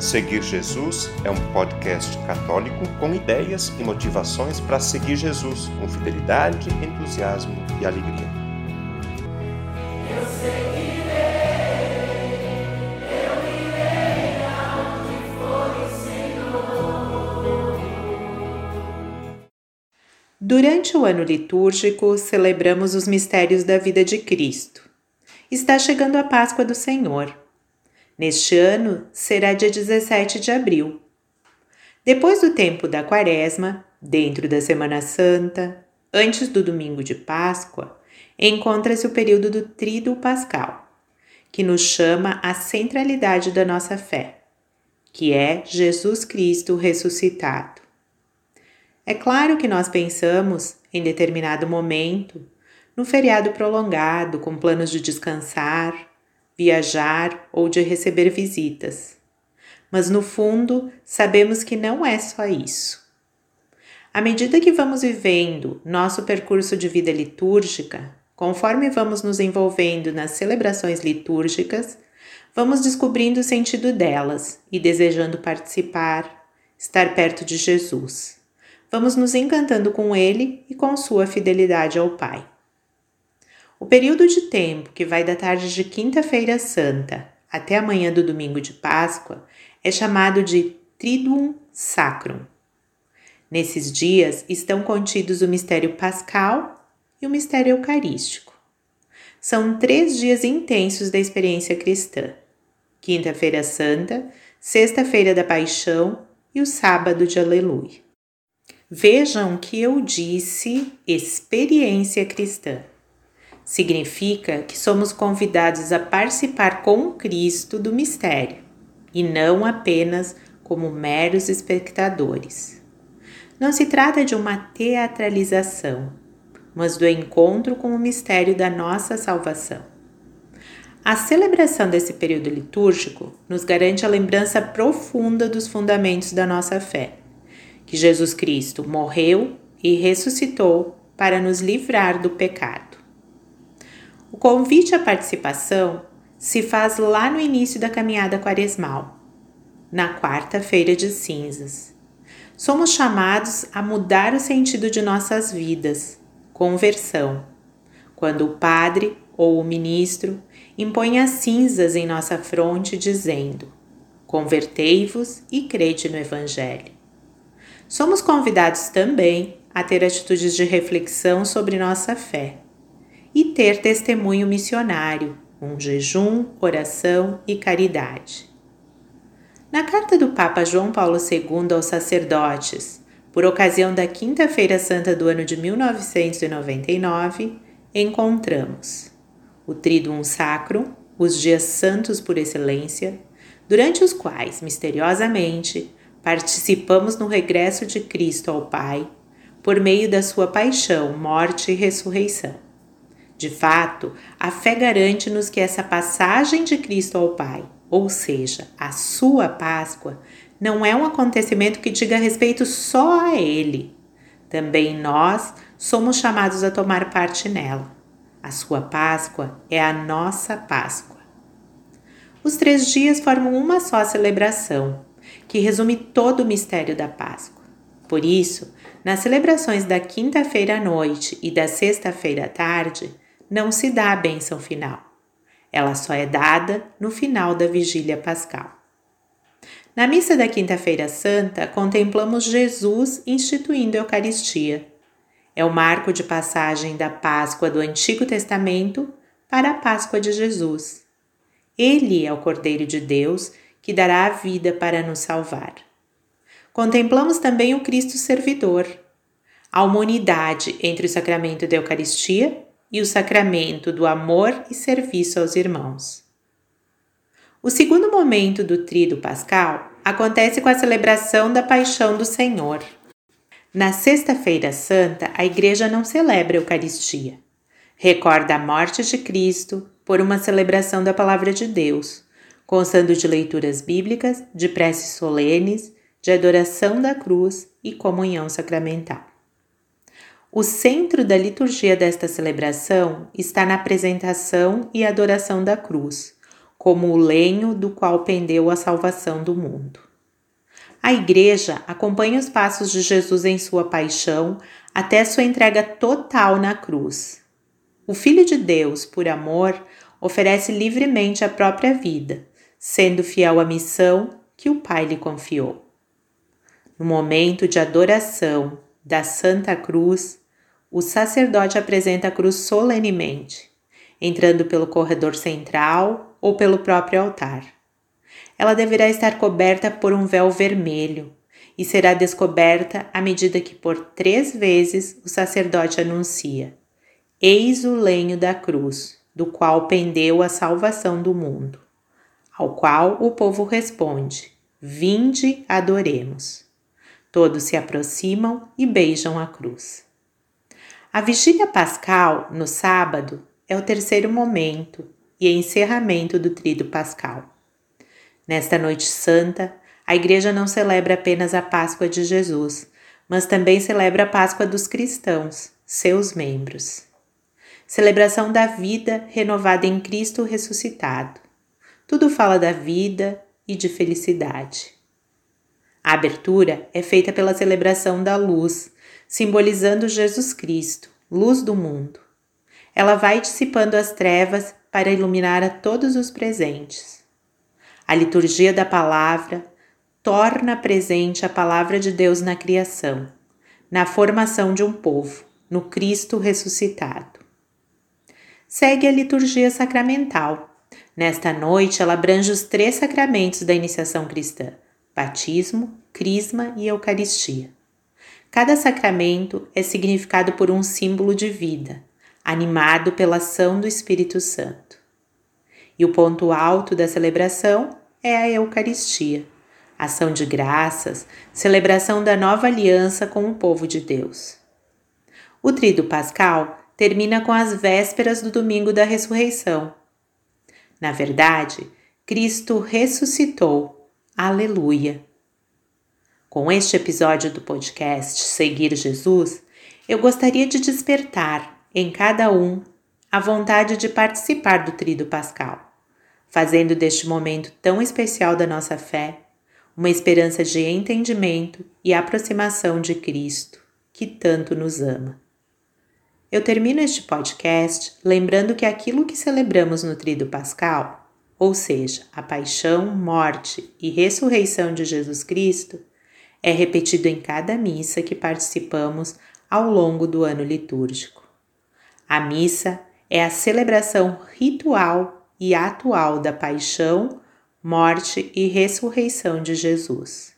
Seguir Jesus é um podcast católico com ideias e motivações para seguir Jesus com fidelidade, entusiasmo e alegria. Eu seguirei, eu irei for o Senhor. Durante o ano litúrgico, celebramos os mistérios da vida de Cristo. Está chegando a Páscoa do Senhor. Neste ano será dia 17 de abril. Depois do tempo da Quaresma, dentro da Semana Santa, antes do domingo de Páscoa, encontra-se o período do Tríduo Pascal, que nos chama à centralidade da nossa fé, que é Jesus Cristo ressuscitado. É claro que nós pensamos, em determinado momento, no feriado prolongado, com planos de descansar, viajar ou de receber visitas. Mas no fundo, sabemos que não é só isso. À medida que vamos vivendo nosso percurso de vida litúrgica, conforme vamos nos envolvendo nas celebrações litúrgicas, vamos descobrindo o sentido delas e desejando participar, estar perto de Jesus. Vamos nos encantando com Ele e com sua fidelidade ao Pai. O período de tempo que vai da tarde de Quinta-feira Santa até a manhã do domingo de Páscoa é chamado de Triduum Sacrum. Nesses dias estão contidos o mistério pascal e o mistério eucarístico. São três dias intensos da experiência cristã: Quinta-feira Santa, Sexta-feira da Paixão e o Sábado de Aleluia. Vejam que eu disse experiência cristã significa que somos convidados a participar com Cristo do mistério e não apenas como meros espectadores. Não se trata de uma teatralização, mas do encontro com o mistério da nossa salvação. A celebração desse período litúrgico nos garante a lembrança profunda dos fundamentos da nossa fé, que Jesus Cristo morreu e ressuscitou para nos livrar do pecado. Convite à participação se faz lá no início da caminhada quaresmal, na quarta-feira de cinzas. Somos chamados a mudar o sentido de nossas vidas, conversão, quando o padre ou o ministro impõe as cinzas em nossa fronte, dizendo: Convertei-vos e crede no Evangelho. Somos convidados também a ter atitudes de reflexão sobre nossa fé e ter testemunho missionário, um jejum, oração e caridade. Na carta do Papa João Paulo II aos sacerdotes, por ocasião da Quinta-feira Santa do ano de 1999, encontramos o Triduum Sacrum, os dias santos por excelência, durante os quais, misteriosamente, participamos no regresso de Cristo ao Pai por meio da sua paixão, morte e ressurreição. De fato, a fé garante-nos que essa passagem de Cristo ao Pai, ou seja, a sua Páscoa, não é um acontecimento que diga respeito só a Ele. Também nós somos chamados a tomar parte nela. A sua Páscoa é a nossa Páscoa. Os três dias formam uma só celebração, que resume todo o mistério da Páscoa. Por isso, nas celebrações da quinta-feira à noite e da sexta-feira à tarde, não se dá a bênção final. Ela só é dada no final da vigília pascal. Na missa da Quinta-feira Santa, contemplamos Jesus instituindo a Eucaristia. É o marco de passagem da Páscoa do Antigo Testamento para a Páscoa de Jesus. Ele é o Cordeiro de Deus que dará a vida para nos salvar. Contemplamos também o Cristo servidor, a humanidade entre o sacramento da Eucaristia e o sacramento do amor e serviço aos irmãos. O segundo momento do Tríduo Pascal acontece com a celebração da Paixão do Senhor. Na Sexta-feira Santa, a Igreja não celebra a Eucaristia. Recorda a morte de Cristo por uma celebração da Palavra de Deus, constando de leituras bíblicas, de preces solenes, de adoração da cruz e comunhão sacramental. O centro da liturgia desta celebração está na apresentação e adoração da cruz, como o lenho do qual pendeu a salvação do mundo. A Igreja acompanha os passos de Jesus em sua paixão até sua entrega total na cruz. O Filho de Deus, por amor, oferece livremente a própria vida, sendo fiel à missão que o Pai lhe confiou. No momento de adoração da Santa Cruz, o sacerdote apresenta a cruz solenemente, entrando pelo corredor central ou pelo próprio altar. Ela deverá estar coberta por um véu vermelho e será descoberta à medida que por três vezes o sacerdote anuncia: Eis o lenho da cruz, do qual pendeu a salvação do mundo. Ao qual o povo responde: Vinde, adoremos. Todos se aproximam e beijam a cruz. A vigília pascal, no sábado, é o terceiro momento e encerramento do trido pascal. Nesta noite santa, a Igreja não celebra apenas a Páscoa de Jesus, mas também celebra a Páscoa dos cristãos, seus membros. Celebração da vida renovada em Cristo ressuscitado. Tudo fala da vida e de felicidade. A abertura é feita pela celebração da luz, simbolizando Jesus Cristo, luz do mundo. Ela vai dissipando as trevas para iluminar a todos os presentes. A liturgia da palavra torna presente a palavra de Deus na criação, na formação de um povo, no Cristo ressuscitado. Segue a liturgia sacramental. Nesta noite, ela abrange os três sacramentos da iniciação cristã: batismo, crisma e eucaristia. Cada sacramento é significado por um símbolo de vida, animado pela ação do Espírito Santo. E o ponto alto da celebração é a Eucaristia, ação de graças, celebração da nova aliança com o povo de Deus. O Trido Pascal termina com as vésperas do domingo da ressurreição. Na verdade, Cristo ressuscitou. Aleluia! Com este episódio do podcast Seguir Jesus, eu gostaria de despertar em cada um a vontade de participar do Trido Pascal, fazendo deste momento tão especial da nossa fé uma esperança de entendimento e aproximação de Cristo, que tanto nos ama. Eu termino este podcast lembrando que aquilo que celebramos no Trido Pascal, ou seja, a paixão, morte e ressurreição de Jesus Cristo, é repetido em cada missa que participamos ao longo do ano litúrgico. A missa é a celebração ritual e atual da paixão, morte e ressurreição de Jesus.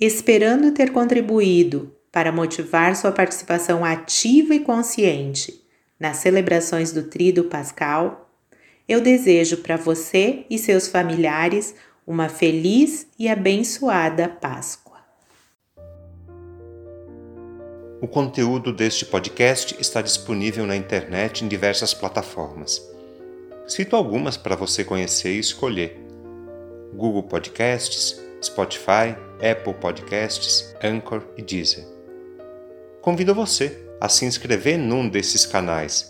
Esperando ter contribuído para motivar sua participação ativa e consciente nas celebrações do Tríduo Pascal, eu desejo para você e seus familiares uma feliz e abençoada Páscoa. O conteúdo deste podcast está disponível na internet em diversas plataformas. Cito algumas para você conhecer e escolher: Google Podcasts, Spotify, Apple Podcasts, Anchor e Deezer. Convido você a se inscrever num desses canais